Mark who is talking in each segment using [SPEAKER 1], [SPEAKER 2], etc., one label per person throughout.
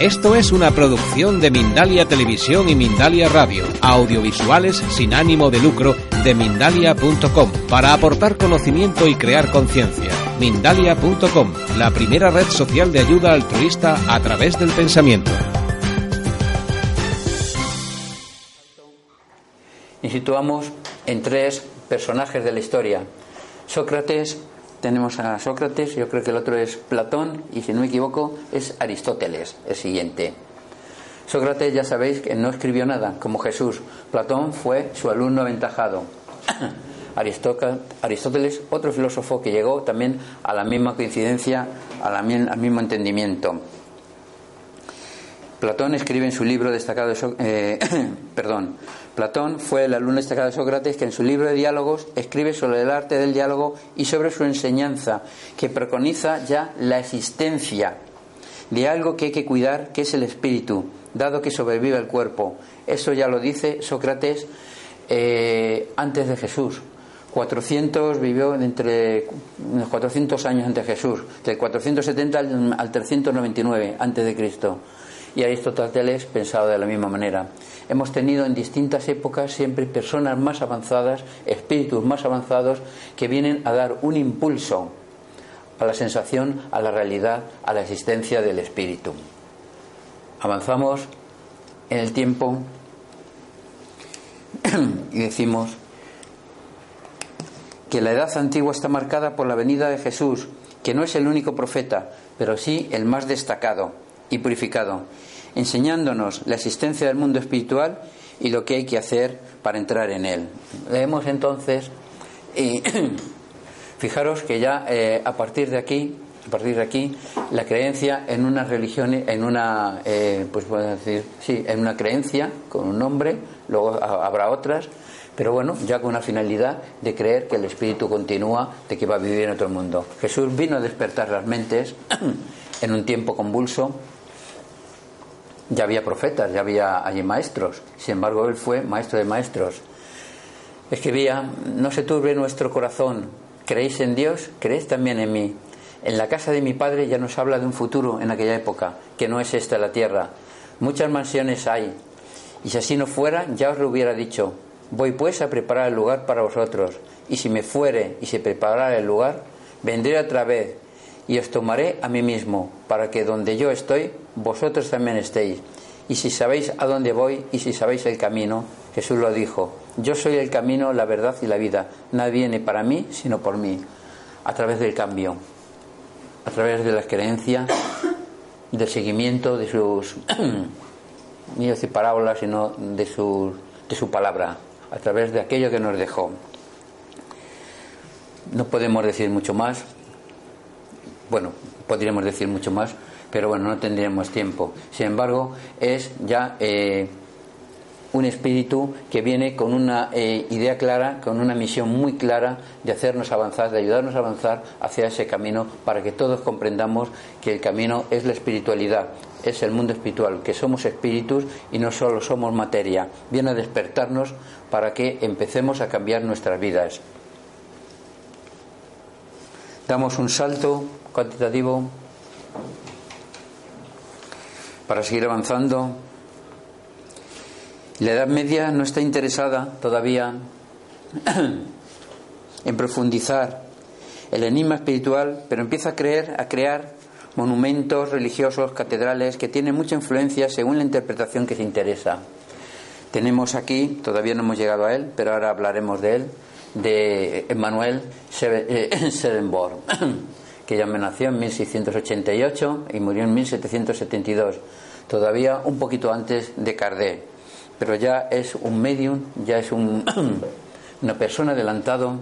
[SPEAKER 1] Esto es una producción de Mindalia Televisión y Mindalia Radio, audiovisuales sin ánimo de lucro de mindalia.com, para aportar conocimiento y crear conciencia. Mindalia.com, la primera red social de ayuda altruista a través del pensamiento.
[SPEAKER 2] Y situamos en tres personajes de la historia. Sócrates, tenemos a Sócrates, yo creo que el otro es Platón y si no me equivoco es Aristóteles, el siguiente. Sócrates ya sabéis que no escribió nada, como Jesús. Platón fue su alumno aventajado. Aristóteles, otro filósofo que llegó también a la misma coincidencia, al mismo entendimiento. Platón escribe en su libro destacado, eh, perdón, Platón fue el alumno destacado de Sócrates que en su libro de diálogos escribe sobre el arte del diálogo y sobre su enseñanza, que preconiza ya la existencia de algo que hay que cuidar, que es el espíritu, dado que sobrevive el cuerpo. Eso ya lo dice Sócrates eh, antes de Jesús. 400 vivió entre 400 años antes de Jesús, del 470 al 399 antes de Cristo y Aristóteles pensaba de la misma manera. Hemos tenido en distintas épocas siempre personas más avanzadas, espíritus más avanzados, que vienen a dar un impulso a la sensación, a la realidad, a la existencia del espíritu. Avanzamos en el tiempo y decimos que la edad antigua está marcada por la venida de Jesús, que no es el único profeta, pero sí el más destacado y purificado, enseñándonos la existencia del mundo espiritual y lo que hay que hacer para entrar en él. Leemos entonces, y fijaros que ya eh, a partir de aquí, a partir de aquí, la creencia en una religión, en una, eh, pues decir, sí, en una creencia con un nombre, luego habrá otras, pero bueno, ya con una finalidad de creer que el espíritu continúa, de que va a vivir en otro mundo. Jesús vino a despertar las mentes en un tiempo convulso, ya había profetas, ya había allí maestros. Sin embargo, él fue maestro de maestros. Escribía, no se turbe nuestro corazón, creéis en Dios, creéis también en mí. En la casa de mi padre ya nos habla de un futuro en aquella época, que no es esta la tierra. Muchas mansiones hay, y si así no fuera, ya os lo hubiera dicho. Voy pues a preparar el lugar para vosotros, y si me fuere y se preparara el lugar, vendré otra vez y os tomaré a mí mismo, para que donde yo estoy, vosotros también estéis. Y si sabéis a dónde voy y si sabéis el camino, Jesús lo dijo, yo soy el camino, la verdad y la vida. Nadie viene para mí, sino por mí, a través del cambio, a través de la creencia, del seguimiento de sus, ni decir parábolas, sino de su, de su palabra, a través de aquello que nos dejó. No podemos decir mucho más, bueno, podríamos decir mucho más, pero bueno, no tendríamos tiempo. Sin embargo, es ya eh, un espíritu que viene con una eh, idea clara, con una misión muy clara de hacernos avanzar, de ayudarnos a avanzar hacia ese camino para que todos comprendamos que el camino es la espiritualidad, es el mundo espiritual, que somos espíritus y no solo somos materia. Viene a despertarnos para que empecemos a cambiar nuestras vidas. Damos un salto cuantitativo para seguir avanzando. La Edad Media no está interesada todavía en profundizar el enigma espiritual, pero empieza a creer, a crear monumentos religiosos, catedrales, que tienen mucha influencia según la interpretación que se interesa. Tenemos aquí, todavía no hemos llegado a él, pero ahora hablaremos de él, de Emmanuel Swedenborg. que ya me nació en 1688 y murió en 1772, todavía un poquito antes de Cardé. Pero ya es un medium, ya es un, una persona adelantado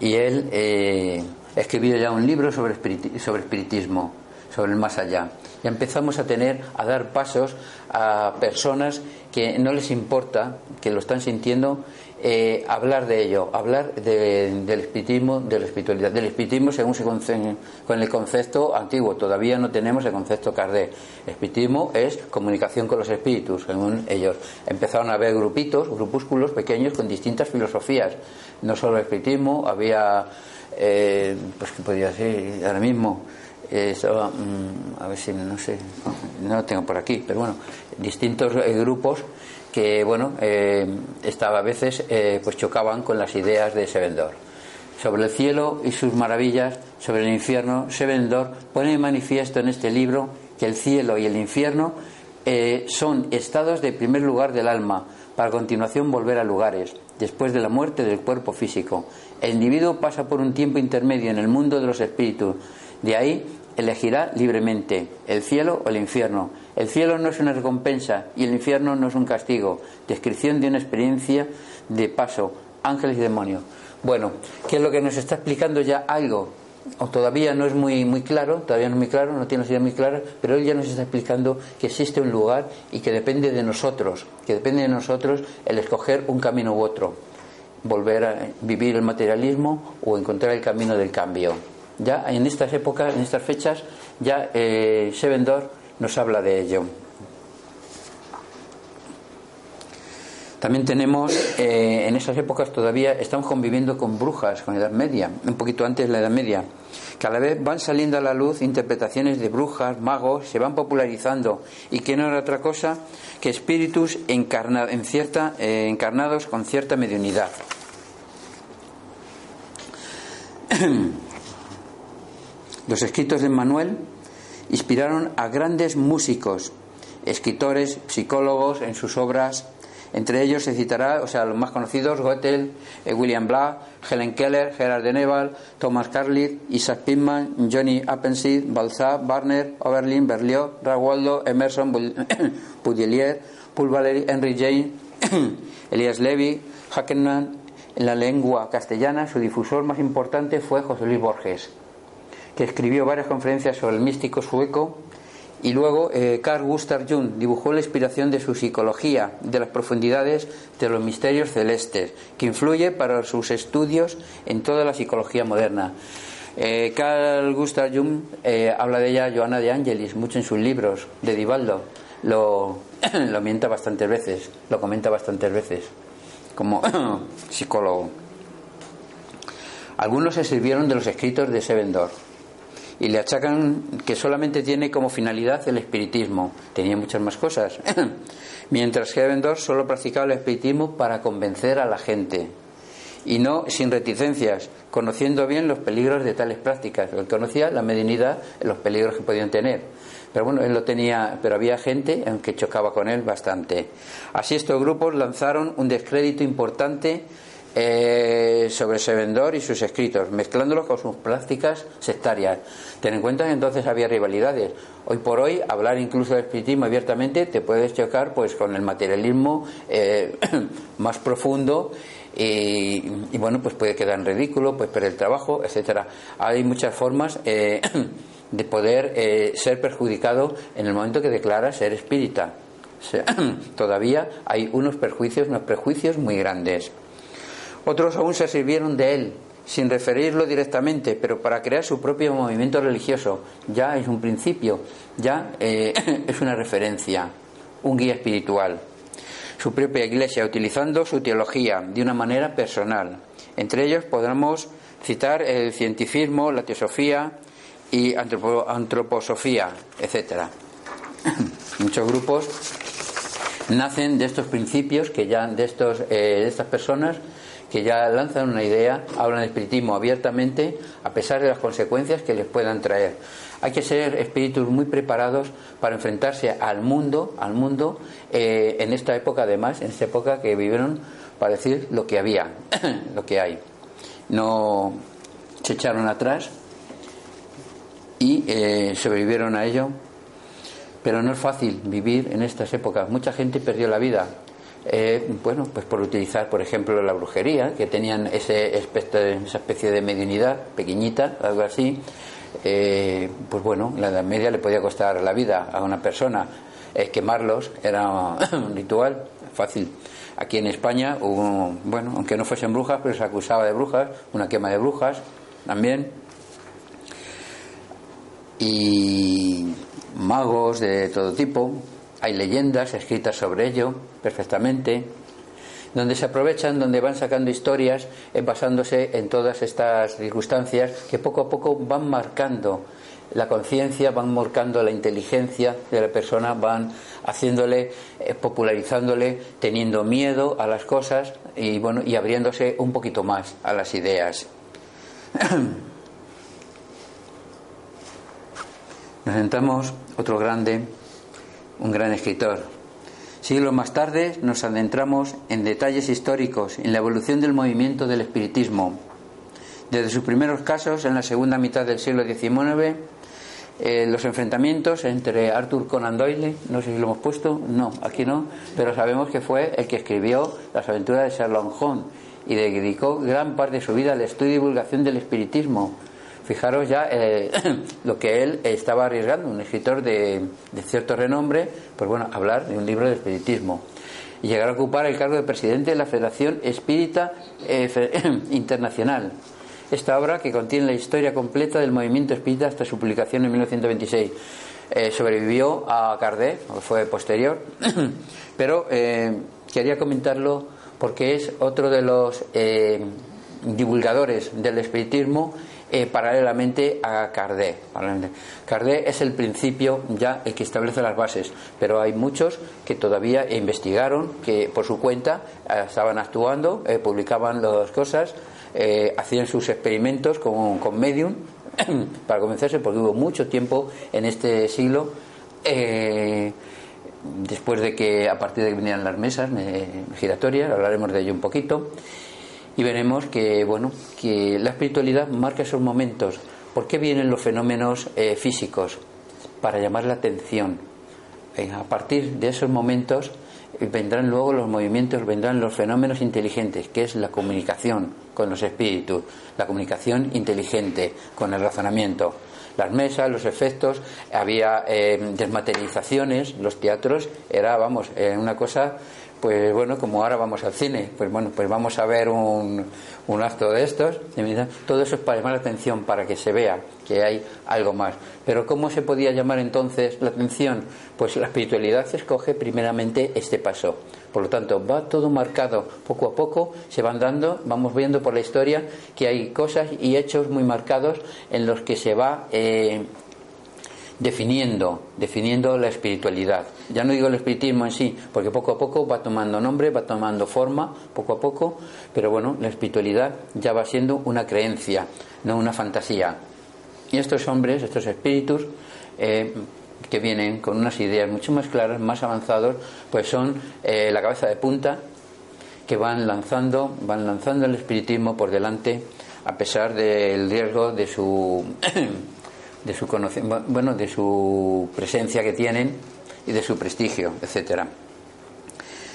[SPEAKER 2] y él eh, ha escribido ya un libro sobre, sobre espiritismo, sobre el más allá. Y empezamos a tener, a dar pasos a personas que no les importa, que lo están sintiendo, eh, hablar de ello, hablar del espiritismo, de la espiritualidad, del espiritismo según se con el concepto antiguo. Todavía no tenemos el concepto Kardec. Espiritismo es comunicación con los espíritus, según ellos. Empezaron a haber grupitos, grupúsculos pequeños con distintas filosofías. No solo el espiritismo, había, eh, pues que podría ser ahora mismo. Eso, mm, a ver si no sé, no lo tengo por aquí, pero bueno, distintos eh, grupos que bueno eh, estaba a veces eh, pues chocaban con las ideas de Sevendor sobre el cielo y sus maravillas sobre el infierno Sevendor pone en manifiesto en este libro que el cielo y el infierno eh, son estados de primer lugar del alma para continuación volver a lugares después de la muerte del cuerpo físico. El individuo pasa por un tiempo intermedio en el mundo de los espíritus de ahí elegirá libremente el cielo o el infierno. El cielo no es una recompensa y el infierno no es un castigo. Descripción de una experiencia de paso, ángeles y demonios. Bueno, ¿qué es lo que nos está explicando ya algo? O todavía no es muy, muy claro, todavía no es muy claro, no tiene las ideas muy claras, pero él ya nos está explicando que existe un lugar y que depende de nosotros, que depende de nosotros el escoger un camino u otro, volver a vivir el materialismo o encontrar el camino del cambio. Ya en estas épocas, en estas fechas, ya eh, Sevendor nos habla de ello. También tenemos, eh, en esas épocas todavía estamos conviviendo con brujas, con la Edad Media, un poquito antes de la Edad Media. Cada vez van saliendo a la luz interpretaciones de brujas, magos, se van popularizando y que no era otra cosa que espíritus eh, encarnados con cierta mediunidad. Los escritos de Manuel inspiraron a grandes músicos, escritores, psicólogos en sus obras. Entre ellos se citará, o sea, los más conocidos, Goethe, eh, William Black, Helen Keller, Gerard de Neval, Thomas Carlyle, Isaac Pitman, Johnny Appleseed, Balzac, Barner, Oberlin, Berlioz, Rawaldo, Emerson, Pudelier, Paul Valéry, Henry James, Elias Levy, Hackenman. En la lengua castellana, su difusor más importante fue José Luis Borges que escribió varias conferencias sobre el místico sueco y luego eh, Carl Gustav Jung dibujó la inspiración de su psicología, de las profundidades de los misterios celestes, que influye para sus estudios en toda la psicología moderna. Eh, Carl Gustav Jung eh, habla de ella Joana de Angelis mucho en sus libros, de Divaldo. Lo, lo mienta bastantes veces, lo comenta bastantes veces, como psicólogo. Algunos se sirvieron de los escritos de Sevendor y le achacan que solamente tiene como finalidad el espiritismo. Tenía muchas más cosas. Mientras Hevendorf solo practicaba el espiritismo para convencer a la gente y no sin reticencias, conociendo bien los peligros de tales prácticas. Él conocía la mediunidad, los peligros que podían tener. Pero bueno, él lo tenía, pero había gente que chocaba con él bastante. Así estos grupos lanzaron un descrédito importante eh, sobre Sevendor y sus escritos, mezclándolos con sus prácticas sectarias. Ten en cuenta que entonces había rivalidades. Hoy por hoy, hablar incluso del espiritismo abiertamente te puedes chocar pues con el materialismo eh, más profundo y, bueno, pues puede quedar en ridículo, pues perder el trabajo, etcétera. Hay muchas formas eh, de poder ser perjudicado en el momento que declara ser espírita. todavía hay unos perjuicios, unos prejuicios muy grandes. Otros aún se sirvieron de él, sin referirlo directamente, pero para crear su propio movimiento religioso. Ya es un principio, ya eh, es una referencia, un guía espiritual. Su propia iglesia, utilizando su teología de una manera personal. Entre ellos podremos citar el cientifismo, la teosofía y antroposofía, etc. Muchos grupos nacen de estos principios que ya de estos eh, de estas personas que ya lanzan una idea, hablan de espiritismo abiertamente, a pesar de las consecuencias que les puedan traer. Hay que ser espíritus muy preparados para enfrentarse al mundo, al mundo, eh, en esta época además, en esta época que vivieron para decir lo que había, lo que hay. No se echaron atrás y eh, sobrevivieron a ello. Pero no es fácil vivir en estas épocas. Mucha gente perdió la vida eh, bueno, pues por utilizar, por ejemplo, la brujería, que tenían ese aspecto, esa especie de mediunidad pequeñita, algo así. eh, pues bueno, la Edad Media le podía costar la vida a una persona. Quemarlos era un ritual fácil. Aquí en España hubo, bueno, aunque no fuesen brujas, pero se acusaba de brujas, una quema de brujas también. Y magos de todo tipo, hay leyendas escritas sobre ello perfectamente donde se aprovechan, donde van sacando historias eh, basándose en todas estas circunstancias que poco a poco van marcando la conciencia, van marcando la inteligencia de la persona, van haciéndole, eh, popularizándole, teniendo miedo a las cosas y bueno, y abriéndose un poquito más a las ideas. Nos sentamos otro grande, un gran escritor, Siglos más tarde nos adentramos en detalles históricos, en la evolución del movimiento del espiritismo. Desde sus primeros casos, en la segunda mitad del siglo XIX, eh, los enfrentamientos entre Arthur Conan Doyle, no sé si lo hemos puesto, no, aquí no, pero sabemos que fue el que escribió las aventuras de Sherlock Holmes y dedicó gran parte de su vida al estudio y divulgación del espiritismo Fijaros ya eh, lo que él estaba arriesgando, un escritor de, cierto renombre, pues bueno, hablar de un libro de espiritismo. Y llegar a ocupar el cargo de presidente de la Federación Espírita eh, Internacional. Esta obra, que contiene la historia completa del movimiento espírita hasta su publicación en 1926, eh, sobrevivió a Kardec, fue posterior, pero quería comentarlo porque es otro de los divulgadores del espiritismo eh, paralelamente a Kardec. Kardec es el principio ya el que establece las bases, pero hay muchos que todavía investigaron, que por su cuenta eh, estaban actuando, eh, publicaban las cosas, hacían sus experimentos con, con medium para convencerse, porque hubo mucho tiempo en este siglo después de que a partir de que vinieran las mesas giratorias, hablaremos de ello un poquito, y veremos que bueno que la espiritualidad marca esos momentos. ¿por qué vienen los fenómenos eh, físicos? para llamar la atención. Eh, a partir de esos momentos eh, vendrán luego los movimientos vendrán los fenómenos inteligentes que es la comunicación con los espíritus la comunicación inteligente con el razonamiento. Las mesas, los efectos, había desmaterializaciones, los teatros, era, vamos, una cosa pues bueno, como ahora vamos al cine, pues bueno, pues vamos a ver un, un acto de estos, todo eso es para llamar la atención, para que se vea que hay algo más. Pero ¿cómo se podía llamar entonces la atención? Pues la espiritualidad escoge primeramente este paso. Por lo tanto, va todo marcado poco a poco, se van dando, vamos viendo por la historia que hay cosas y hechos muy marcados en los que se va eh, definiendo, definiendo la espiritualidad. Ya no digo el espiritismo en sí, porque poco a poco va tomando nombre, va tomando forma, poco a poco, pero bueno, la espiritualidad ya va siendo una creencia, no una fantasía. Y estos hombres, estos espíritus, eh, que vienen con unas ideas mucho más claras, más avanzados, pues son eh, la cabeza de punta que van lanzando, van lanzando el espiritismo por delante a pesar del riesgo de su de su bueno, de su presencia que tienen y de su prestigio, etcétera.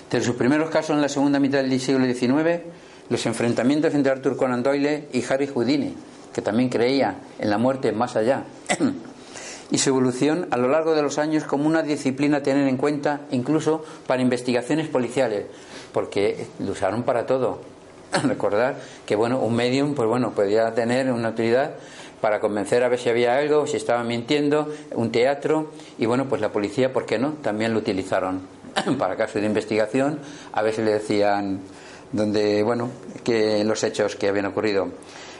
[SPEAKER 2] Desde sus primeros casos en la segunda mitad del siglo XIX, los enfrentamientos entre Arthur Conan Doyle y Harry Houdini, que también creía en la muerte más allá, y su evolución a lo largo de los años como una disciplina a tener en cuenta incluso para investigaciones policiales, porque lo usaron para todo. Recordar que bueno, un medium, pues bueno, podía tener una utilidad para convencer a ver si había algo, si estaban mintiendo, un teatro y bueno, pues la policía, ¿por qué no? También lo utilizaron para casos de investigación, a ver si le decían donde, bueno, que los hechos que habían ocurrido.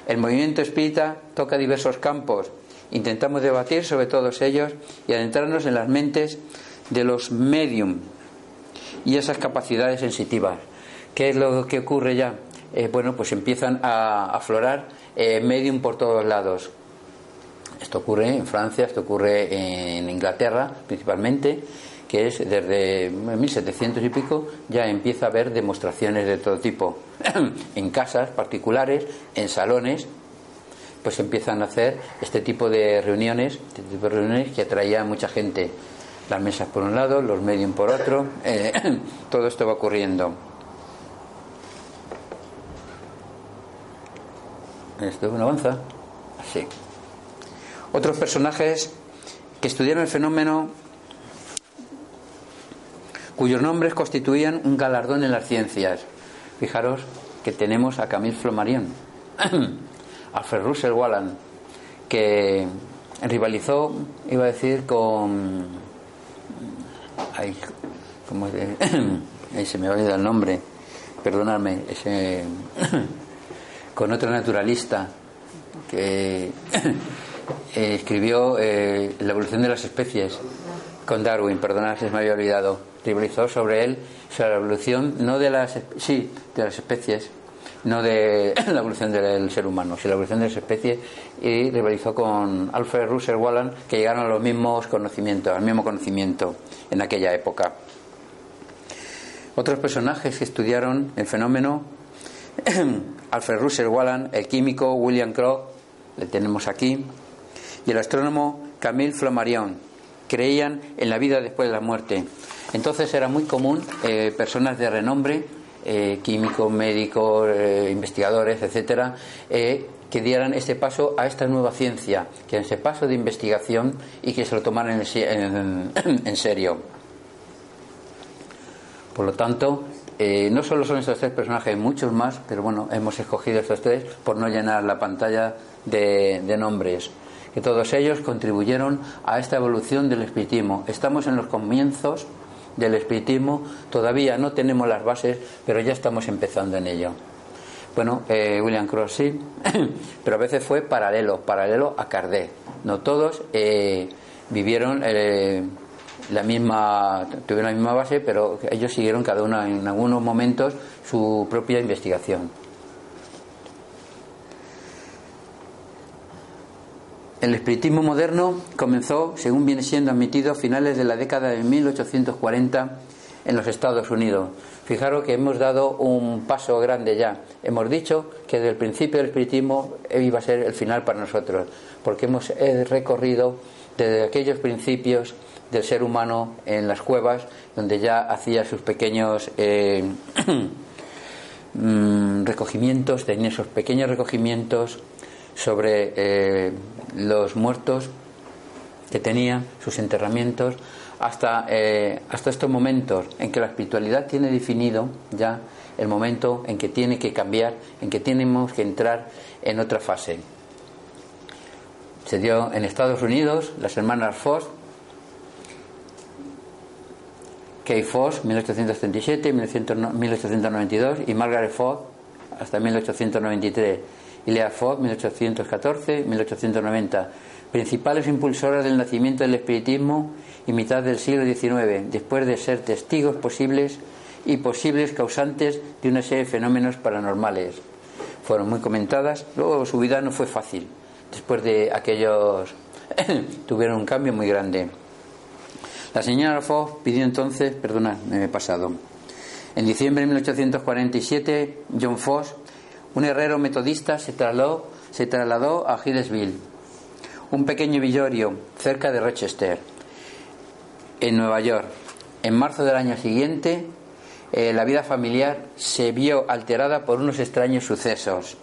[SPEAKER 2] El movimiento espírita toca diversos campos. Intentamos debatir sobre todos ellos y adentrarnos en las mentes de los medium y esas capacidades sensitivas. ¿Qué es lo que ocurre ya? Eh, bueno, pues empiezan a aflorar eh, medium por todos lados. Esto ocurre en Francia, esto ocurre en Inglaterra principalmente, que es desde 1700 y pico ya empieza a haber demostraciones de todo tipo. en casas particulares, en salones, pues empiezan a hacer este tipo de reuniones, este tipo de reuniones que atraía a mucha gente. Las mesas por un lado, los medium por otro, eh, todo esto va ocurriendo. ¿Esto no avanza? Sí. Otros personajes que estudiaron el fenómeno cuyos nombres constituían un galardón en las ciencias. Fijaros que tenemos a Camille Flammarion, Alfred Russel Wallan, que rivalizó, iba a decir, con. Ay, ¿cómo es? se me ha olvidado el nombre, perdonadme, ese, con otro naturalista que escribió eh, La evolución de las especies, con Darwin, perdonad si me había olvidado, rivalizó sobre él, sobre la evolución, no de las, sí, de las especies, no de la evolución del ser humano, sino la evolución de las especies, y rivalizó con Alfred Russel Wallan, que llegaron a los mismos conocimientos, al mismo conocimiento en aquella época. Otros personajes que estudiaron el fenómeno, Alfred Russel Wallan, el químico William Crook, le tenemos aquí, y el astrónomo Camille Flammarion, creían en la vida después de la muerte. Entonces era muy común eh, personas de renombre eh, químicos, médicos, eh, investigadores, etcétera, que dieran ese paso a esta nueva ciencia, que ese paso de investigación y que se lo tomaran en, serio. Por lo tanto, no solo son estos tres personajes, muchos más, pero bueno, hemos escogido estos tres por no llenar la pantalla de, nombres que todos ellos contribuyeron a esta evolución del espiritismo. Estamos en los comienzos del espiritismo, todavía no tenemos las bases, pero ya estamos empezando en ello. Bueno, eh, William Cross sí, pero a veces fue paralelo, paralelo a Kardec. No todos eh, vivieron eh, la misma, tuvieron la misma base, pero ellos siguieron cada uno en algunos momentos su propia investigación. El espiritismo moderno comenzó, según viene siendo admitido, a finales de la década de 1840 en los Estados Unidos. Fijaros que hemos dado un paso grande ya. Hemos dicho que desde el principio del espiritismo iba a ser el final para nosotros, porque hemos recorrido desde aquellos principios del ser humano en las cuevas, donde ya hacía sus pequeños eh, mm, recogimientos, tenía esos pequeños recogimientos sobre eh, los muertos que tenía, sus enterramientos, hasta, eh, hasta estos momentos en que la espiritualidad tiene definido ya el momento en que tiene que cambiar, en que tenemos que entrar en otra fase. Se dio en Estados Unidos, las hermanas Foss, Kay Foss, 1837, 1892, y Margaret Foss, hasta 1893 y Lea Fox, 1814-1890, principales impulsoras del nacimiento del espiritismo y mitad del siglo XIX, después de ser testigos posibles y posibles causantes de una serie de fenómenos paranormales. Fueron muy comentadas, luego su vida no fue fácil, después de aquellos tuvieron un cambio muy grande. La señora Fox pidió entonces, perdona, me he pasado. En diciembre de 1847, John Fox un herrero metodista se trasladó, se trasladó a Hillsville, un pequeño villorio cerca de Rochester, en Nueva York. En marzo del año siguiente, eh, la vida familiar se vio alterada por unos extraños sucesos,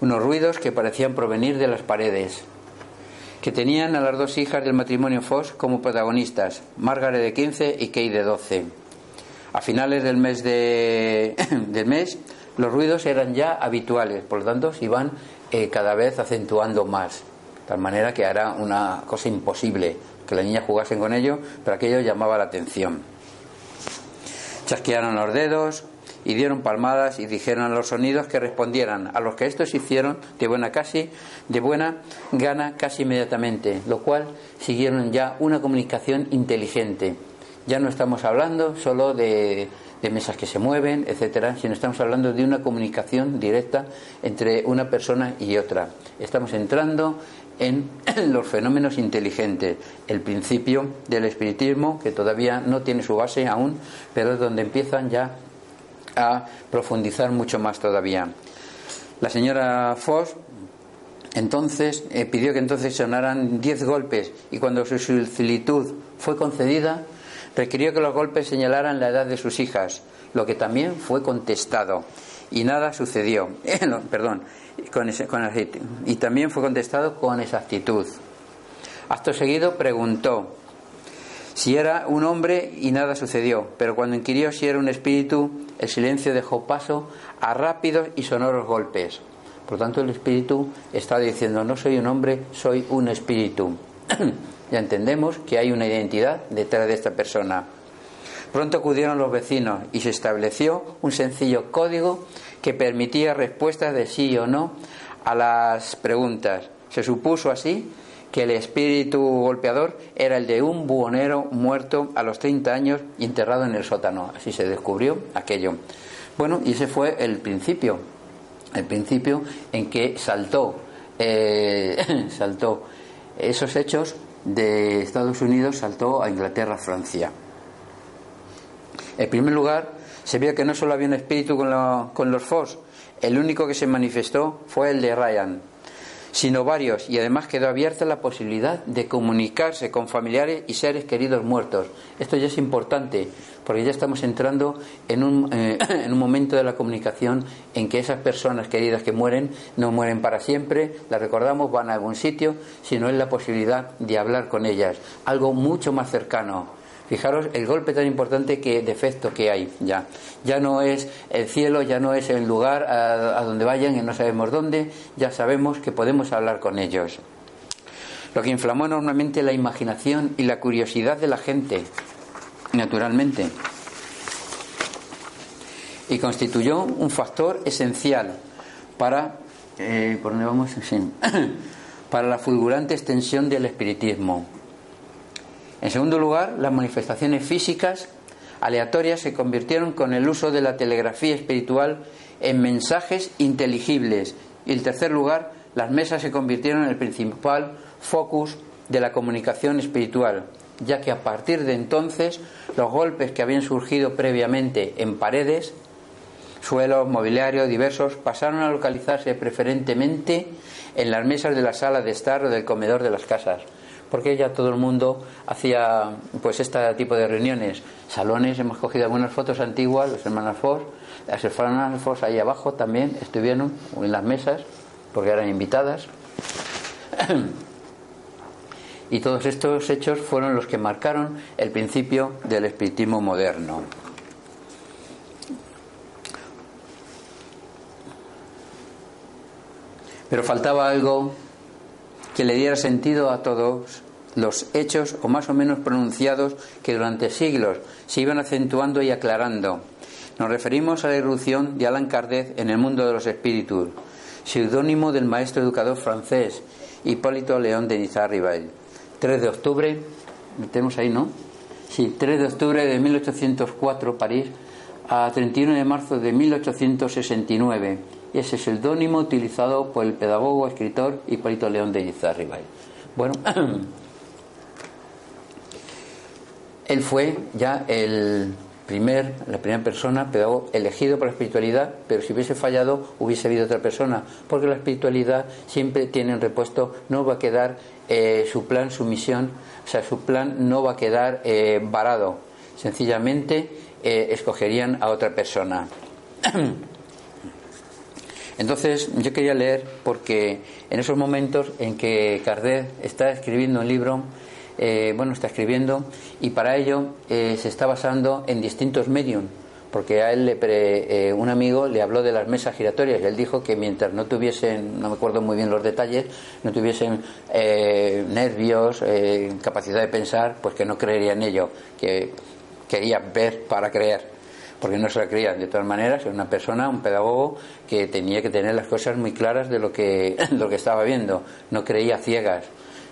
[SPEAKER 2] unos ruidos que parecían provenir de las paredes, que tenían a las dos hijas del matrimonio Foss como protagonistas, Margaret de 15 y Kate de 12. A finales del mes, de, del mes los ruidos eran ya habituales, por lo tanto se iban eh, cada vez acentuando más, de tal manera que era una cosa imposible que las niñas jugasen con ello, pero aquello llamaba la atención. Chasquearon los dedos y dieron palmadas y dijeron a los sonidos que respondieran, a los que estos hicieron de buena casi, de buena gana casi inmediatamente, lo cual siguieron ya una comunicación inteligente. Ya no estamos hablando solo de de mesas que se mueven, etcétera, sino estamos hablando de una comunicación directa entre una persona y otra. Estamos entrando en los fenómenos inteligentes, el principio del espiritismo, que todavía no tiene su base aún, pero es donde empiezan ya a profundizar mucho más todavía. La señora Foss entonces eh, pidió que entonces sonaran diez golpes y cuando su solicitud fue concedida, requirió que los golpes señalaran la edad de sus hijas, lo que también fue contestado. y nada sucedió. Perdón, con, ese, Y también fue contestado con exactitud. Acto seguido preguntó si era un hombre y nada sucedió, pero cuando inquirió si era un espíritu, el silencio dejó paso a rápidos y sonoros golpes. Por lo tanto, el espíritu está diciendo, no soy un hombre, soy un espíritu. ya entendemos que hay una identidad detrás de esta persona. Pronto acudieron los vecinos y se estableció un sencillo código que permitía respuestas de sí o no a las preguntas. Se supuso así que el espíritu golpeador era el de un buhonero muerto a los 30 años enterrado en el sótano. Así se descubrió aquello. Bueno, y ese fue el principio, el principio en que saltó, eh, saltó esos hechos de Estados Unidos, saltó a Inglaterra, Francia. En primer lugar, se vio que no solo había un espíritu con, con los Foss, el único que se manifestó fue el de Ryan, sino varios, y además quedó abierta la posibilidad de comunicarse con familiares y seres queridos muertos. Esto ya es importante, porque ya estamos entrando en un, eh, en un momento de la comunicación en que esas personas queridas que mueren no mueren para siempre, las recordamos, van a algún sitio, sino es la posibilidad de hablar con ellas, algo mucho más cercano Fijaros el golpe tan importante que defecto que hay ya. Ya no es el cielo, ya no es el lugar a, donde vayan y no sabemos dónde, ya sabemos que podemos hablar con ellos. Lo que inflamó enormemente la imaginación y la curiosidad de la gente, naturalmente, y constituyó un factor esencial para, eh, ¿por dónde vamos? para la fulgurante extensión del espiritismo. En segundo lugar, las manifestaciones físicas aleatorias se convirtieron con el uso de la telegrafía espiritual en mensajes inteligibles. Y en tercer lugar, las mesas se convirtieron en el principal focus de la comunicación espiritual, ya que a partir de entonces los golpes que habían surgido previamente en paredes, suelos, mobiliario diversos, pasaron a localizarse preferentemente en las mesas de la sala de estar o del comedor de las casas porque ya todo el mundo hacía pues este tipo de reuniones, salones, hemos cogido algunas fotos antiguas, los hermanos Foss, las hermanas Foss ahí abajo también estuvieron en las mesas, porque eran invitadas. y todos estos hechos fueron los que marcaron el principio del espiritismo moderno. Pero faltaba algo que le diera sentido a todos los hechos o más o menos pronunciados que durante siglos se iban acentuando y aclarando. Nos referimos a la irrupción de Alan Kardec en el mundo de los espíritus, seudónimo del maestro educador francés Hipólito León de Nizarribail. 3 de octubre, metemos ahí, ¿no? Sí, 3 de octubre de 1804, París, a 31 de marzo de 1869 ese es el dónimo utilizado por el pedagogo, escritor Hipólito León de Izarribay. Bueno, él fue ya el primer, la primera persona, pedagogo, elegido por la espiritualidad, pero si hubiese fallado hubiese habido otra persona, porque la espiritualidad siempre tiene un repuesto, no va a quedar eh, su plan, su misión, o sea, su plan no va a quedar eh, varado, sencillamente eh, escogerían a otra persona. Entonces yo quería leer porque en esos momentos en que Kardec está escribiendo un libro, eh, bueno, está escribiendo y para ello eh, se está basando en distintos medios, porque a él le eh, un amigo le habló de las mesas giratorias y él dijo que mientras no tuviesen, no me acuerdo muy bien los detalles, no tuviesen nervios, capacidad de pensar, pues que no creería en ello, que quería ver para creer porque no se la creía. De todas maneras, era una persona, un pedagogo, que tenía que tener las cosas muy claras de lo que, lo que estaba viendo. No creía ciegas.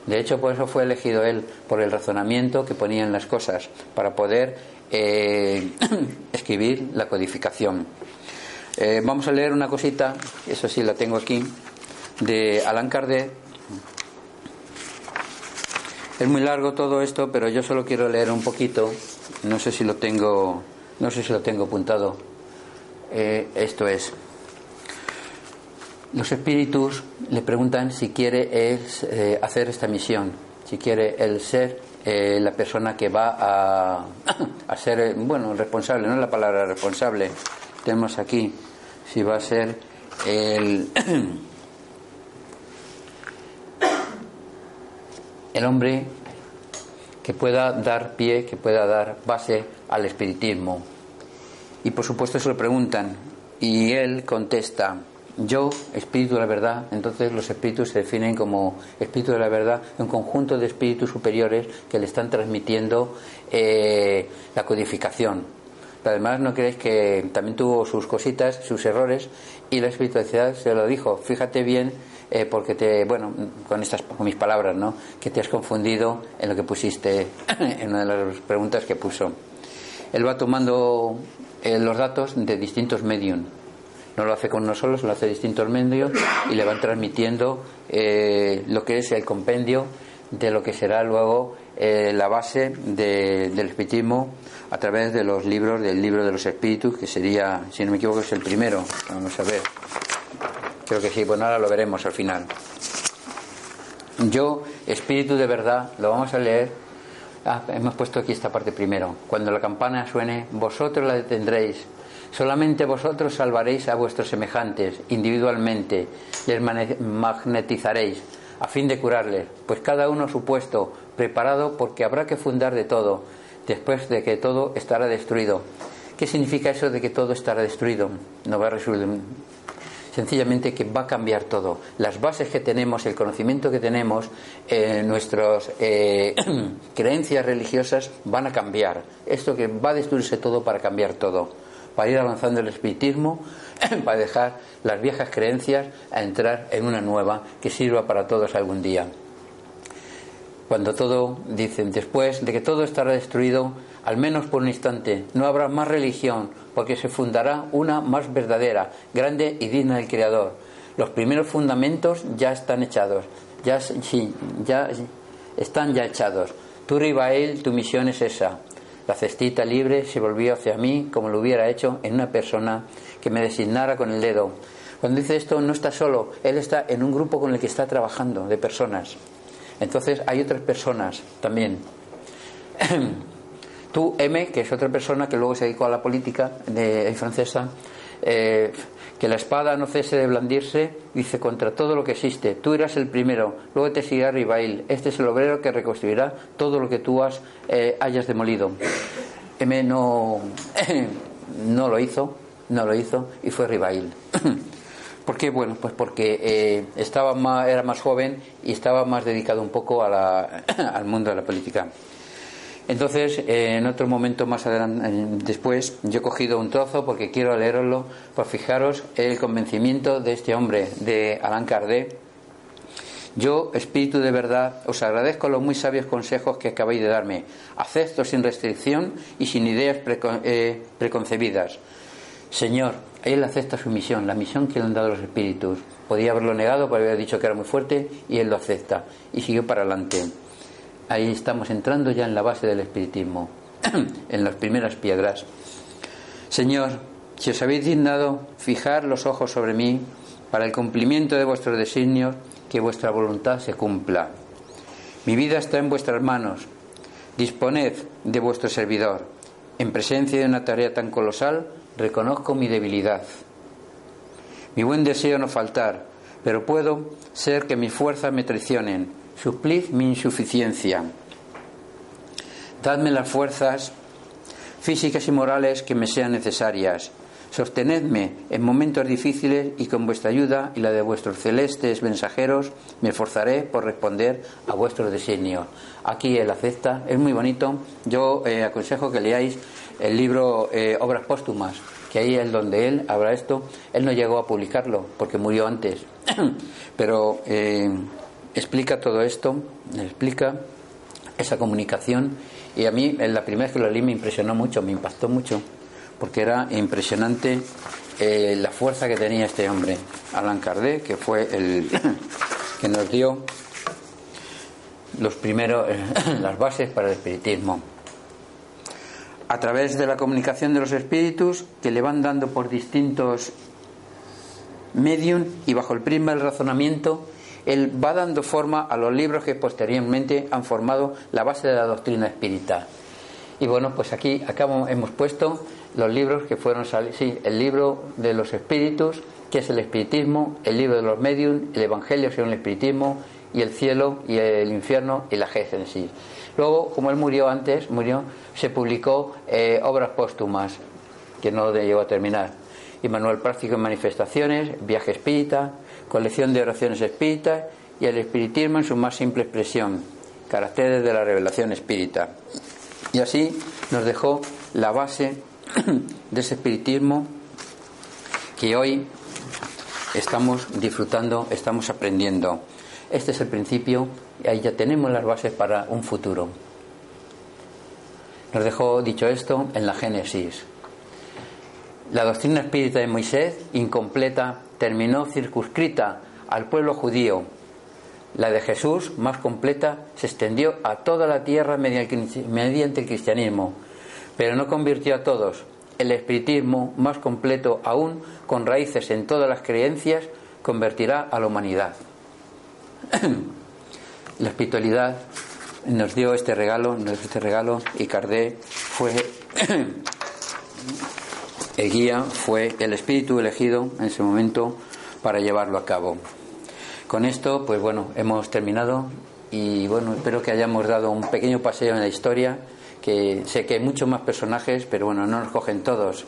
[SPEAKER 2] De hecho, por eso fue elegido él, por el razonamiento que ponía en las cosas, para poder eh, escribir la codificación. Eh, vamos a leer una cosita, eso sí la tengo aquí, de Alan Kardec. Es muy largo todo esto, pero yo solo quiero leer un poquito. No sé si lo tengo no sé si lo tengo apuntado. Eh, esto es. Los espíritus le preguntan si quiere eh, hacer esta misión, si quiere el ser eh, la persona que va a, a ser, bueno, responsable, no la palabra responsable. Tenemos aquí, si va a ser el, el hombre que pueda dar pie, que pueda dar base al espiritismo. Y por supuesto se lo preguntan y él contesta, yo, espíritu de la verdad, entonces los espíritus se definen como espíritu de la verdad, un conjunto de espíritus superiores que le están transmitiendo eh, la codificación. Además no creéis que también tuvo sus cositas, sus errores, y la espiritualidad se lo dijo, fíjate bien, eh, porque te, bueno, con estas, con mis palabras, ¿no? Que te has confundido en lo que pusiste, en una de las preguntas que puso. Él va tomando eh, los datos de distintos medios no lo hace con nosotros, lo hace distintos medios y le van transmitiendo eh, lo que es el compendio de lo que será luego eh, la base del espiritismo a través de los libros del libro de los espíritus, que sería, si no me equivoco, es el primero. Vamos a ver. Creo que sí, bueno, ahora lo veremos al final. Yo, espíritu de verdad, lo vamos a leer. Ah, hemos puesto aquí esta parte primero. Cuando la campana suene, vosotros la detendréis Solamente vosotros salvaréis a vuestros semejantes individualmente, les magnetizaréis a fin de curarles, pues cada uno su puesto, preparado porque habrá que fundar de todo, después de que todo estará destruido. ¿Qué significa eso de que todo estará destruido? No va a sencillamente que va a cambiar todo. Las bases que tenemos, el conocimiento que tenemos, eh, nuestras eh, creencias religiosas van a cambiar. Esto que va a destruirse todo para cambiar todo para ir avanzando el espiritismo, para dejar las viejas creencias a entrar en una nueva que sirva para todos algún día. Cuando todo, dicen, después de que todo estará destruido, al menos por un instante, no habrá más religión, porque se fundará una más verdadera, grande y digna del Creador. Los primeros fundamentos ya están echados, ya, están ya echados. Tú, Ribael, tu misión es esa, la cestita libre se volvió hacia mí como lo hubiera hecho en una persona que me designara con el dedo. Cuando dice esto no está solo, él está en un grupo con el que está trabajando, de personas. Entonces hay otras personas también. Tú, M, que es otra persona que luego se dedicó a la política de, francesa, eh, que la espada no cese de blandirse, dice, contra todo lo que existe. Tú eras el primero, luego te seguirá Ribail. Este es el obrero que reconstruirá todo lo que tú has, eh, hayas demolido. M no, no lo hizo, no lo hizo, y fue Ribail. ¿Por qué? Bueno, pues porque eh, estaba más, era más joven y estaba más dedicado un poco a la, al mundo de la política. Entonces, eh, en otro momento más adelante, después, yo he cogido un trozo porque quiero leerlo, por fijaros el convencimiento de este hombre, de Alain Kardec. Yo, espíritu de verdad, os agradezco los muy sabios consejos que acabáis de darme. Acepto sin restricción y sin ideas eh, preconcebidas. Señor, él acepta su misión, la misión que le han dado los espíritus. Podía haberlo negado, porque había dicho que era muy fuerte, y él lo acepta. Y siguió para adelante. Ahí estamos entrando ya en la base del espiritismo, en las primeras piedras. Señor, si os habéis dignado fijar los ojos sobre mí para el cumplimiento de vuestros designios, que vuestra voluntad se cumpla. Mi vida está en vuestras manos. Disponed de vuestro servidor. En presencia de una tarea tan colosal, reconozco mi debilidad. Mi buen deseo no faltar, pero puedo ser que mis fuerzas me traicionen Suplid mi insuficiencia. Dadme las fuerzas físicas y morales que me sean necesarias. Sostenedme en momentos difíciles y con vuestra ayuda y la de vuestros celestes mensajeros me esforzaré por responder a vuestros designios. Aquí él acepta, es muy bonito. Yo eh, aconsejo que leáis el libro eh, Obras Póstumas, que ahí es donde él habla esto. Él no llegó a publicarlo porque murió antes, pero eh, explica todo esto, explica esa comunicación y a mí la primera vez que lo leí me impresionó mucho, me impactó mucho, porque era impresionante eh, la fuerza que tenía este hombre, Alan Kardec, que fue el que nos dio los primeros, las bases para el espiritismo. A través de la comunicación de los espíritus que le van dando por distintos medios y bajo el prisma del razonamiento, él va dando forma a los libros que posteriormente han formado la base de la doctrina espírita. Y bueno, pues aquí acá hemos puesto los libros que fueron salidos. Sí, el libro de los espíritus, que es el espiritismo, el libro de los medium, el evangelio según el espiritismo, y el cielo y el infierno y la Génesis. Luego, como él murió antes, murió, se publicó eh, obras póstumas, que no llegó a terminar. Y Manuel Práctico en Manifestaciones, Viaje Espírita, Colección de Oraciones Espíritas y el Espiritismo en su más simple expresión, Caracteres de la Revelación Espírita. Y así nos dejó la base de ese espiritismo que hoy estamos disfrutando, estamos aprendiendo. Este es el principio y ahí ya tenemos las bases para un futuro. Nos dejó dicho esto en la Génesis. La doctrina espírita de Moisés, incompleta, terminó circunscrita al pueblo judío. La de Jesús, más completa, se extendió a toda la tierra mediante el cristianismo, pero no convirtió a todos. El espiritismo, más completo aún, con raíces en todas las creencias, convertirá a la humanidad. la espiritualidad nos dio este regalo, este regalo y Cardé fue el guía, fue el espíritu elegido en ese momento para llevarlo a cabo. Con esto, pues bueno, hemos terminado y bueno, espero que hayamos dado un pequeño paseo en la historia, que sé que hay muchos más personajes, pero bueno, no nos cogen todos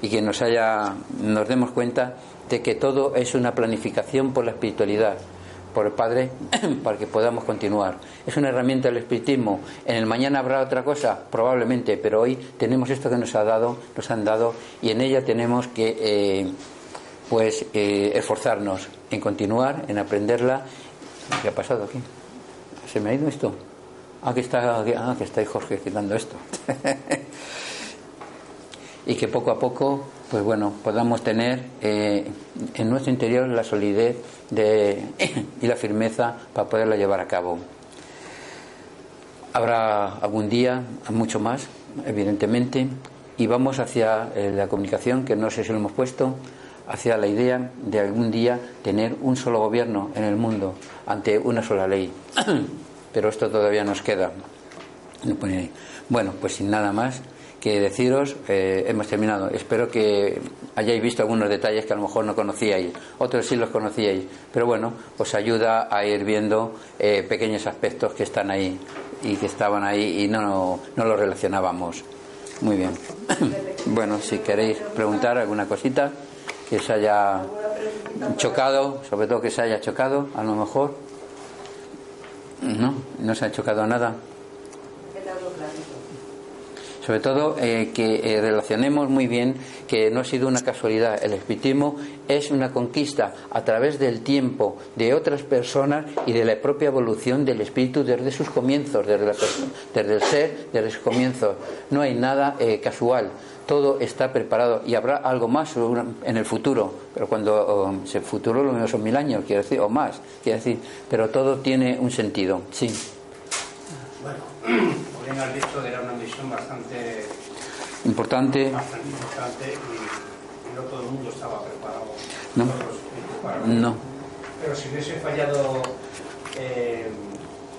[SPEAKER 2] y que nos haya nos demos cuenta de que todo es una planificación por la espiritualidad por el Padre para que podamos continuar. Es una herramienta del espiritismo. En el mañana habrá otra cosa, probablemente, pero hoy tenemos esto que nos ha dado, nos han dado, y en ella tenemos que eh, pues eh, esforzarnos en continuar, en aprenderla. ¿Qué ha pasado aquí? ¿Se me ha ido esto? Que está, ah, que está Jorge quitando esto. y que poco a poco, pues bueno, podamos tener eh, en nuestro interior la solidez de, y la firmeza para poderla llevar a cabo. Habrá algún día, mucho más, evidentemente, y vamos hacia eh, la comunicación, que no sé si lo hemos puesto, hacia la idea de algún día tener un solo gobierno en el mundo ante una sola ley. Pero esto todavía nos queda. Bueno, pues sin nada más que deciros, eh, hemos terminado. Espero que hayáis visto algunos detalles que a lo mejor no conocíais, otros sí los conocíais, pero bueno, os ayuda a ir viendo eh, pequeños aspectos que están ahí y que estaban ahí y no, no los relacionábamos. Muy bien. bueno, si queréis preguntar alguna cosita que se haya chocado, sobre todo que se haya chocado, a lo mejor. No, no se ha chocado nada sobre todo eh, que eh, relacionemos muy bien que no ha sido una casualidad. El espiritismo es una conquista a través del tiempo de otras personas y de la propia evolución del espíritu desde sus comienzos, desde, desde el ser, desde sus comienzos. No hay nada eh, casual. Todo está preparado y habrá algo más en el futuro, pero cuando se futuro lo mismo son mil años, quiero decir, o más, quiero decir, pero todo tiene un sentido, sí.
[SPEAKER 3] Bueno, bien has dicho, era una misión bastante
[SPEAKER 2] importante.
[SPEAKER 3] Bastante importante y, no todo el mundo estaba preparado.
[SPEAKER 2] No. No.
[SPEAKER 3] Pero si hubiese fallado eh, creo que tenían preparado.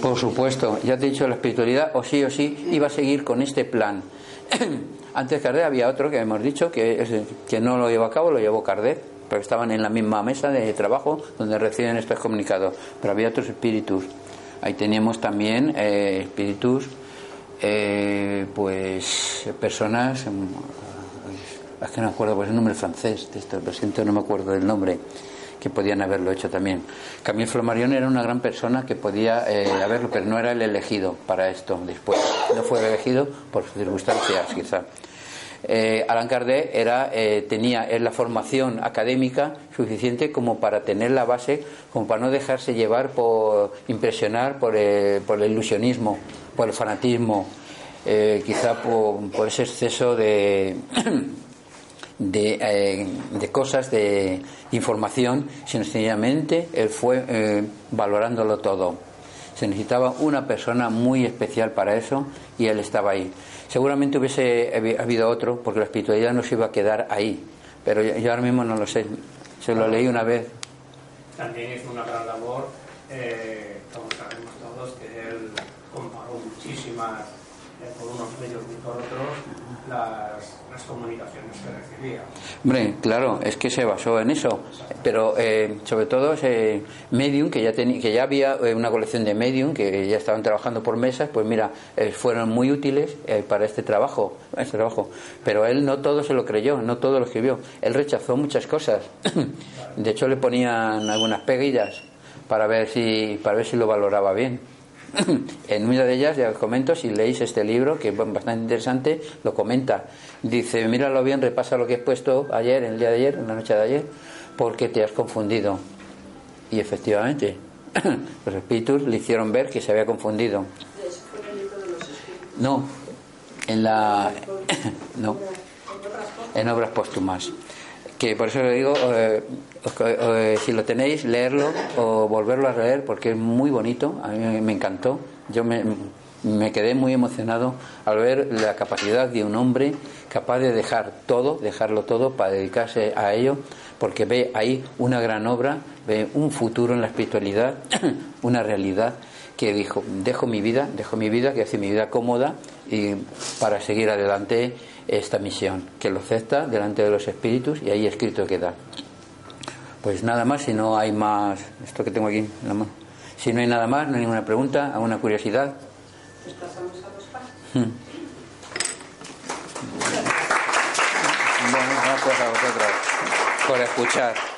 [SPEAKER 2] Por supuesto, ya te he dicho, la espiritualidad, o sí o sí, iba a seguir con este plan. Antes de Cardet había otro que hemos dicho que, que no lo llevó a cabo, lo llevó Cardet, pero estaban en la misma mesa de trabajo donde reciben estos comunicados. Pero había otros espíritus Ahí teníamos también eh, espíritus, eh, pues personas, mm, es que no me acuerdo pues el nombre francés de esto, lo siento, no me acuerdo del nombre, que podían haberlo hecho también. Camille Flammarion era una gran persona que podía eh, haberlo, pero no era el elegido para esto después. No fue elegido por circunstancias, quizá. Eh, Alan Kardec era, eh, tenía la formación académica suficiente como para tener la base, como para no dejarse llevar por impresionar por, el, por el ilusionismo, por el fanatismo, eh, quizá por, ese exceso de, de, de, cosas, de información, sino sencillamente él fue valorándolo todo. Se necesitaba una persona muy especial para eso y él estaba ahí. Seguramente hubiese habido otro, porque la espiritualidad no se iba a quedar ahí, pero yo, ahora mismo no lo sé. Se lo leí una vez.
[SPEAKER 3] También hizo una gran labor, eh, como sabemos todos, que él comparó muchísimo confirmar eh, por unos medios y por otros las, comunicaciones que recibía.
[SPEAKER 2] Hombre, claro, es que se basó en eso. Pero eh, sobre todo ese Medium, que ya, tenía que ya había eh, una colección de Medium, que ya estaban trabajando por mesas, pues mira, eh, fueron muy útiles eh, para este trabajo, este trabajo. Pero él no todo se lo creyó, no todo lo escribió. Él rechazó muchas cosas. De hecho, le ponían algunas peguillas para ver si, para ver si lo valoraba bien. en una de ellas, ya os comento, si leéis este libro, que es bastante interesante, lo comenta. Dice, míralo bien, repasa lo que he puesto ayer, en el día de ayer, en la noche de ayer, porque te has confundido. Y efectivamente, los espíritus le hicieron ver que se había confundido. No, en la. no, en obras póstumas. Que por eso le digo, si lo tenéis, leerlo o volverlo a leer, porque es muy bonito, a mí me encantó. Yo me, me quedé muy emocionado al ver la capacidad de un hombre capaz de dejar todo, dejarlo todo para dedicarse a ello, porque ve ahí una gran obra, ve un futuro en la espiritualidad, una realidad que dijo, dejo mi vida, dejo mi vida, que hace mi vida cómoda y para seguir adelante esta misión, que lo acepta delante de los espíritus y ahí escrito queda. Pues nada más, si no hay más, esto que tengo aquí en la mano, si no hay nada más, no hay ninguna pregunta, alguna curiosidad. Hmm. Bueno, gracias a vosotros por escuchar.